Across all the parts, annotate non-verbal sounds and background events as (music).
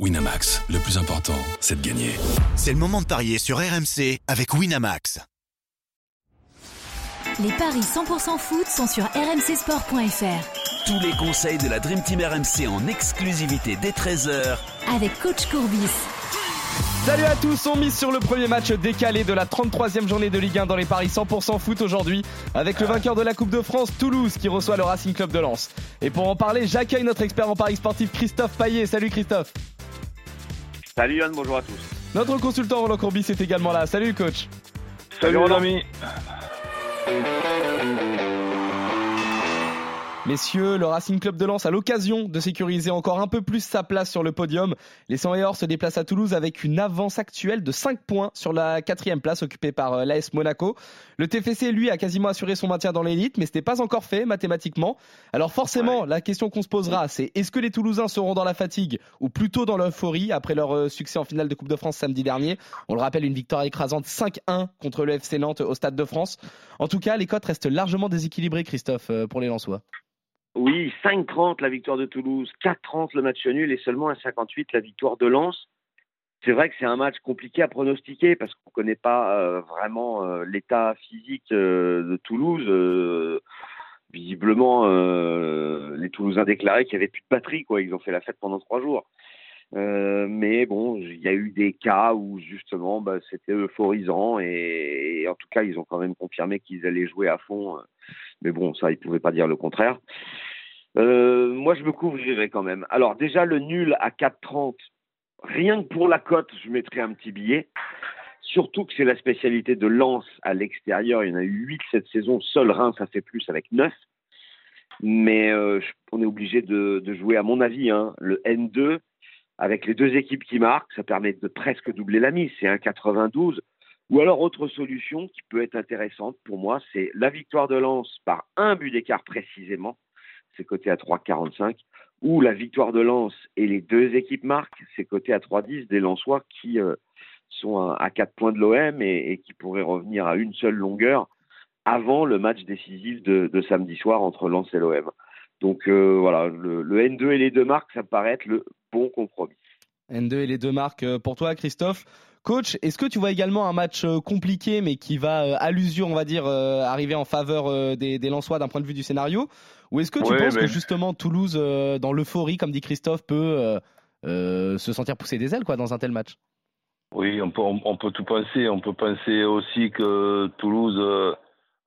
Winamax, le plus important, c'est de gagner. C'est le moment de parier sur RMC avec Winamax. Les paris 100% foot sont sur rmcsport.fr. Tous les conseils de la Dream Team RMC en exclusivité dès 13h Avec coach Courbis. Salut à tous, on mise sur le premier match décalé de la 33e journée de Ligue 1 dans les paris 100% foot aujourd'hui avec le vainqueur de la Coupe de France, Toulouse, qui reçoit le Racing Club de Lens. Et pour en parler, j'accueille notre expert en paris sportif Christophe Paillet. Salut Christophe. Salut Yann, bonjour à tous. Notre consultant Roland Courbis est également là. Salut coach. Salut, Salut amis. Messieurs, le Racing Club de Lens a l'occasion de sécuriser encore un peu plus sa place sur le podium. Les 100 et or se déplacent à Toulouse avec une avance actuelle de 5 points sur la quatrième place occupée par euh, l'AS Monaco. Le TFC, lui, a quasiment assuré son maintien dans l'élite, mais ce n'est pas encore fait mathématiquement. Alors forcément, la question qu'on se posera, c'est est-ce que les Toulousains seront dans la fatigue ou plutôt dans l'euphorie après leur euh, succès en finale de Coupe de France samedi dernier? On le rappelle, une victoire écrasante 5-1 contre le FC Nantes au Stade de France. En tout cas, les cotes restent largement déséquilibrées, Christophe, euh, pour les Lensois. Oui, 5-30 la victoire de Toulouse, 4-30 le match nul et seulement 1,58 la victoire de Lens. C'est vrai que c'est un match compliqué à pronostiquer parce qu'on ne connaît pas euh, vraiment euh, l'état physique euh, de Toulouse. visiblement, les Toulousains déclaraient qu'il n'y avait plus de batterie, quoi. Ils ont fait la fête pendant trois jours. Mais bon, il y a eu des cas où justement, bah, c'était euphorisant et, en tout cas, ils ont quand même confirmé qu'ils allaient jouer à fond mais bon, ça, il ne pouvait pas dire le contraire. Euh, moi, je me couvrirais quand même. Alors, déjà, le nul à 4,30, rien que pour la cote, je mettrais un petit billet. Surtout que c'est la spécialité de Lens à l'extérieur. Il y en a eu 8 cette saison. Seul Reims, ça fait plus avec 9. Mais euh, on est obligé de, jouer, à mon avis, hein, le N2 avec les deux équipes qui marquent. Ça permet de presque doubler la mise. C'est un 92. Ou alors, autre solution qui peut être intéressante pour moi, c'est la victoire de Lens par un but d'écart précisément, c'est coté à 3,45, ou la victoire de Lens et les deux équipes marquent, c'est coté à 3,10 des Lensois qui euh, sont à, 4 points de l'OM et, qui pourraient revenir à une seule longueur avant le match décisif de, samedi soir entre Lens et l'OM. Donc euh, voilà, le, le, N2 et les deux marques, ça me paraît être le bon compromis. N2 et les deux marques euh, pour toi, Christophe. Coach, est-ce que tu vois également un match euh, compliqué, mais qui va, euh, à l'usure, on va dire, euh, arriver en faveur des, des Lensois d'un point de vue du scénario? Ou est-ce que tu penses que justement Toulouse, dans l'euphorie, comme dit Christophe, peut se sentir pousser des ailes quoi, dans un tel match? Oui, on peut, on, peut tout penser. On peut penser aussi que Toulouse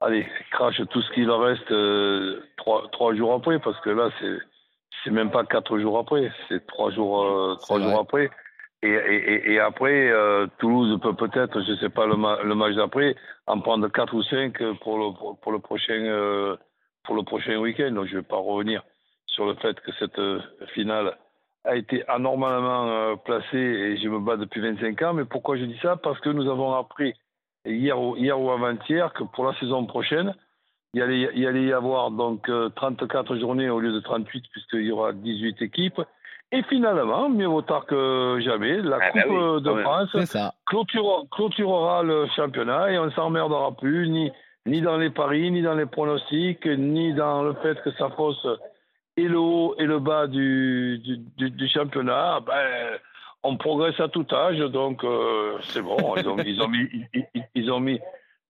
allez, crache tout ce qu'il reste trois, trois jours après, parce que là, c'est c'est même pas quatre jours après, c'est trois jours, trois jours après. Et, et, et après, euh, Toulouse peut peut-être, je sais pas, le, le match d'après, en prendre 4 ou 5 pour le, pour, le prochain, euh, pour le prochain week-end. Donc je ne vais pas revenir sur le fait que cette euh, finale a été anormalement placée et je me bats depuis 25 ans. Mais pourquoi je dis ça? Parce que nous avons appris hier, hier ou avant-hier que pour la saison prochaine, il allait, il allait y avoir donc 34 journées au lieu de 38 puisqu'il y aura 18 équipes. Et finalement, mieux vaut tard que jamais, la ah bah Coupe de France clôturera, le championnat et on ne s'emmerdera plus, ni, ni dans les paris, ni dans les pronostics, ni dans le fait que ça fausse et le haut et le bas du, du, du, championnat. Ben, on progresse à tout âge, donc euh, c'est bon. Ils ont, ils, ont mis, ils, ont mis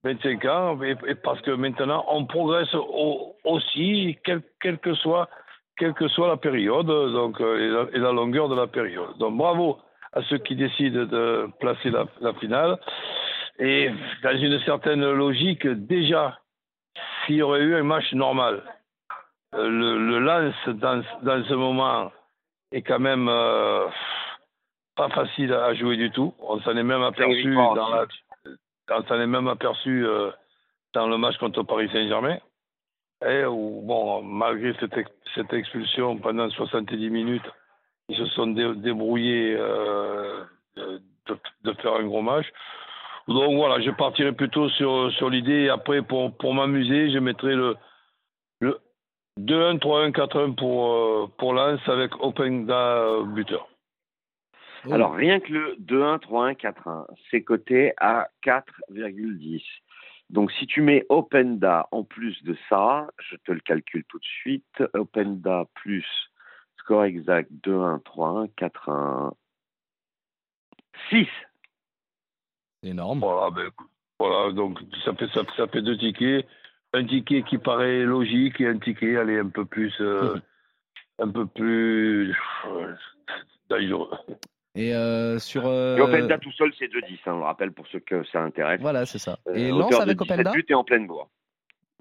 25 ans, et, parce que maintenant, on progresse aussi, quel, quel que soit quelle que soit la période donc, euh, et la, longueur de la période. Donc bravo à ceux qui décident de placer la, finale. Et dans une certaine logique, déjà, s'il y aurait eu un match normal, euh, le, lance dans, dans, ce moment est quand même euh, pas facile à jouer du tout. On s'en est même aperçu dans la, on s'en est même aperçu dans le match contre Paris Saint-Germain. Et où, bon, malgré cette, cette, expulsion pendant 70 minutes, ils se sont débrouillés euh, de, de, faire un gros match. Donc voilà, je partirai plutôt sur, sur l'idée. Après, pour, pour m'amuser, je mettrai le, le 2-1, 3-1, 4-1 pour, euh, pour Lens avec Openda buteur. Alors, rien que le 2-1, 3-1, 4-1, c'est coté à 4,10. Donc si tu mets Openda en plus de ça, je te le calcule tout de suite, Openda plus score exact 2-1, 3-1, 4-1, 6. C'est énorme. Voilà, ben, voilà, donc ça fait, ça, ça fait deux tickets. Un ticket qui paraît logique et un ticket, allez, un peu plus. euh, (laughs) un peu plus. euh, dangereux. Et euh, sur. euh, Et Openda tout seul, c'est 2-10, hein, on le rappelle pour ceux que ça intéresse. Voilà, c'est ça. Euh, Et de avec 17 Openda buts et en pleine bourre.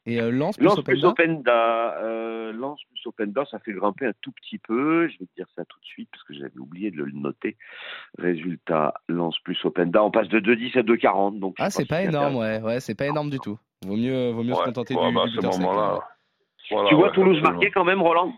Et euh, plus Lance plus Openda euh, Lance plus Openda, ça fait grimper un tout petit peu. Je vais te dire ça tout de suite parce que j'avais oublié de le noter. Résultat, Lance plus Openda, on passe de 2,10 à 2,40. Donc Ah, c'est pas énorme, ouais. Ouais, c'est pas énorme du tout. Vaut mieux, vaut mieux se contenter ouais, du, bah, du à ce moment-là. voilà, Tu vois ouais, Toulouse marquer quand même, Roland?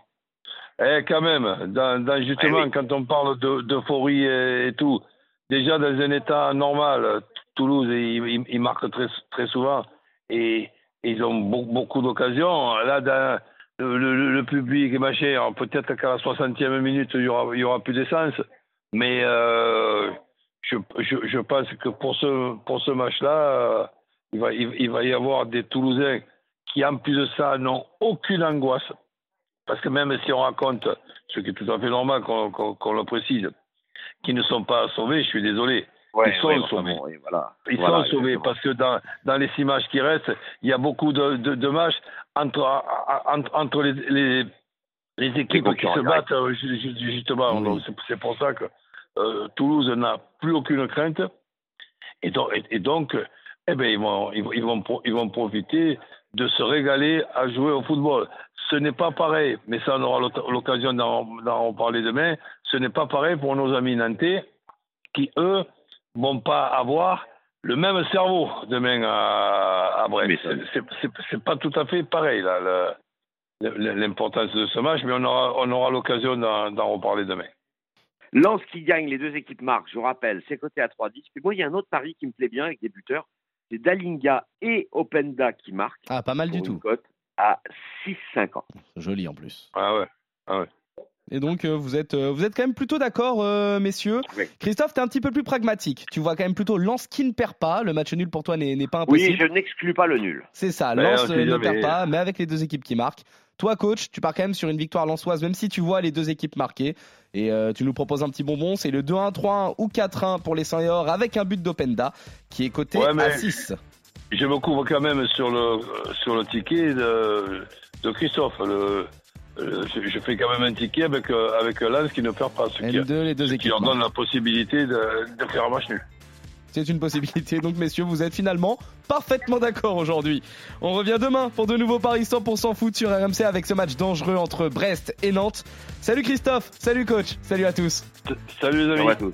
Eh, quand même, dans, dans- justement, Eh oui. quand on parle de- d'euphorie et, et tout, déjà dans un état normal, Toulouse, ils, marquent très, très souvent et ils ont beau- beaucoup d'occasions. Là, dans le, public et machin, peut-être qu'à la 60e minute, il y aura, il y aura plus d'essence, mais euh, je, je, je pense que pour ce, pour ce match-là, euh, il, va, il, il va y avoir des Toulousains qui, en plus de ça, n'ont aucune angoisse. Parce que même si on raconte, ce qui est tout à fait normal qu'on le précise, qu'ils ne sont pas sauvés, je suis désolé. Ouais, Ils sont ouais, sauvés. bon, et voilà. Ils Voilà, sont sauvés exactement. parce que dans, dans les six matchs qui restent, il y a beaucoup de, de, de matchs entre, entre, entre les, les, les équipes qui se battent, ju- ju- justement. Oui. C'est- pour ça que euh, Toulouse n'a plus aucune crainte. Et donc, et, et donc eh ben, ils, vont, ils, vont, ils, vont, pro- ils vont profiter de se régaler à jouer au football. Ce n'est pas pareil, mais ça on aura l'oc- l'occasion d'en reparler demain. Ce n'est pas pareil pour nos amis nantais qui, eux, vont pas avoir le même cerveau demain à, à Brest. C'est- pas tout à fait pareil, là, l'importance de ce match, mais on aura, on aura l'occasion d'en reparler demain. Lance qui gagne, les deux équipes marquent, je vous rappelle, c'est coté à 3-10. Puis moi, il y a un autre pari qui me plaît bien avec des buteurs. C'est Dalinga et Openda qui marquent. Ah, pas mal du tout. cote à 6,50. Joli en plus. Ah ouais. Et donc, euh, vous êtes, euh, vous êtes quand même plutôt d'accord, euh, messieurs. Oui. Christophe, t'es un petit peu plus pragmatique. Tu vois quand même plutôt Lens qui ne perd pas. Le match nul pour toi n'est pas Oui, impossible. je n'exclus pas le nul. C'est ça. Ben, euh, ne perd pas, mais avec les deux équipes qui marquent. Toi, coach, tu pars quand même sur une victoire lensoise, même si tu vois les deux équipes marquer. Et euh, tu nous proposes un petit bonbon. C'est le 2-1, 3-1 ou 4-1 pour les 100 et or avec un but d'Openda qui est coté Ouais, à 6. Je me couvre quand même sur le, sur le ticket de, de Christophe. Le- je, je fais quand même un ticket avec, euh, avec Lens qui ne perd pas, ce qui, N2, les deux ce qui équipes. leur donne la possibilité de, de faire un match nul. C'est une possibilité. Donc, messieurs, vous êtes finalement parfaitement d'accord aujourd'hui. On revient demain pour de nouveaux paris 100% foot sur RMC avec ce match dangereux entre Brest et Nantes. Salut Christophe, salut coach, salut à tous. Salut les amis. à tous.